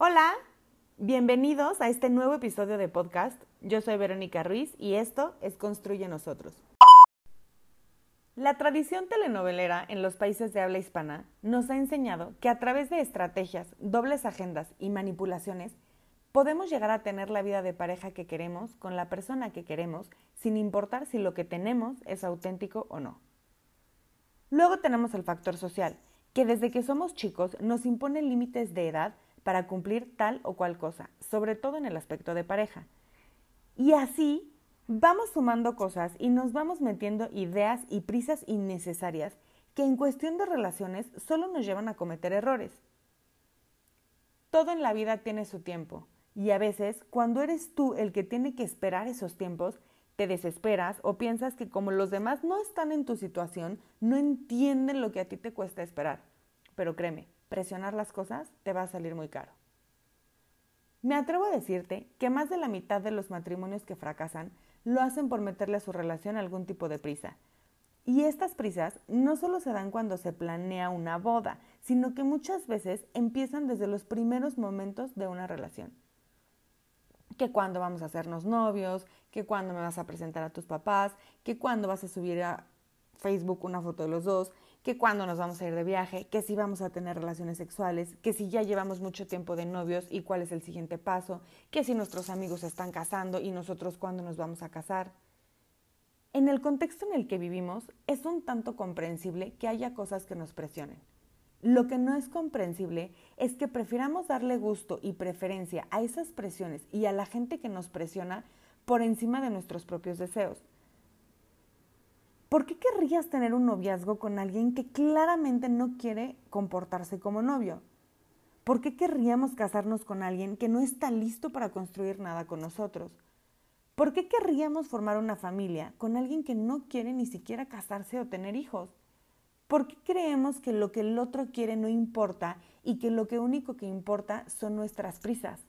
Hola, bienvenidos a este nuevo episodio de podcast. Yo soy Verónica Ruiz y esto es Construye Nosotros. La tradición telenovelera en los países de habla hispana nos ha enseñado que a través de estrategias, dobles agendas y manipulaciones podemos llegar a tener la vida de pareja que queremos con la persona que queremos sin importar si lo que tenemos es auténtico o no. Luego tenemos el factor social, que desde que somos chicos nos impone límites de edad para cumplir tal o cual cosa, sobre todo en el aspecto de pareja. Y así vamos sumando cosas y nos vamos metiendo ideas y prisas innecesarias que en cuestión de relaciones solo nos llevan a cometer errores. Todo en la vida tiene su tiempo y a veces cuando eres tú el que tiene que esperar esos tiempos, te desesperas o piensas que como los demás no están en tu situación, no entienden lo que a ti te cuesta esperar. Pero créeme, presionar las cosas te va a salir muy caro. Me atrevo a decirte que más de la mitad de los matrimonios que fracasan lo hacen por meterle a su relación algún tipo de prisa. Y estas prisas no solo se dan cuando se planea una boda, sino que muchas veces empiezan desde los primeros momentos de una relación que cuándo vamos a hacernos novios, que cuándo me vas a presentar a tus papás, que cuándo vas a subir a Facebook una foto de los dos, que cuándo nos vamos a ir de viaje, que si vamos a tener relaciones sexuales, que si ya llevamos mucho tiempo de novios y cuál es el siguiente paso, que si nuestros amigos están casando y nosotros cuándo nos vamos a casar. En el contexto en el que vivimos es un tanto comprensible que haya cosas que nos presionen. Lo que no es comprensible es que prefiramos darle gusto y preferencia a esas presiones y a la gente que nos presiona por encima de nuestros propios deseos. ¿Por qué querrías tener un noviazgo con alguien que claramente no quiere comportarse como novio? ¿Por qué querríamos casarnos con alguien que no está listo para construir nada con nosotros? ¿Por qué querríamos formar una familia con alguien que no quiere ni siquiera casarse o tener hijos? ¿Por qué creemos que lo que el otro quiere no importa y que lo único que importa son nuestras prisas?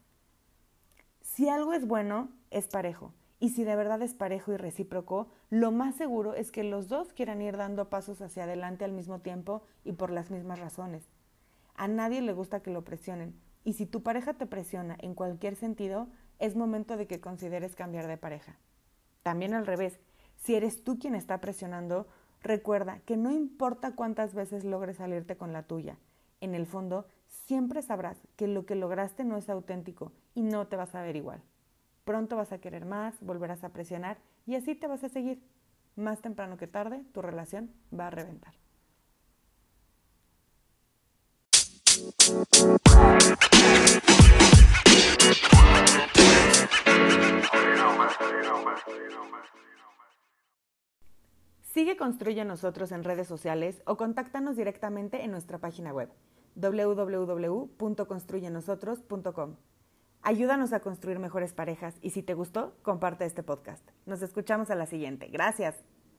Si algo es bueno, es parejo. Y si de verdad es parejo y recíproco, lo más seguro es que los dos quieran ir dando pasos hacia adelante al mismo tiempo y por las mismas razones. A nadie le gusta que lo presionen, y si tu pareja te presiona en cualquier sentido, es momento de que consideres cambiar de pareja. También al revés, si eres tú quien está presionando, Recuerda que no importa cuántas veces logres salirte con la tuya, en el fondo siempre sabrás que lo que lograste no es auténtico y no te vas a ver igual. Pronto vas a querer más, volverás a presionar y así te vas a seguir. Más temprano que tarde, tu relación va a reventar. Sigue Construye Nosotros en redes sociales o contáctanos directamente en nuestra página web www.construyenosotros.com. Ayúdanos a construir mejores parejas y si te gustó, comparte este podcast. Nos escuchamos a la siguiente. Gracias.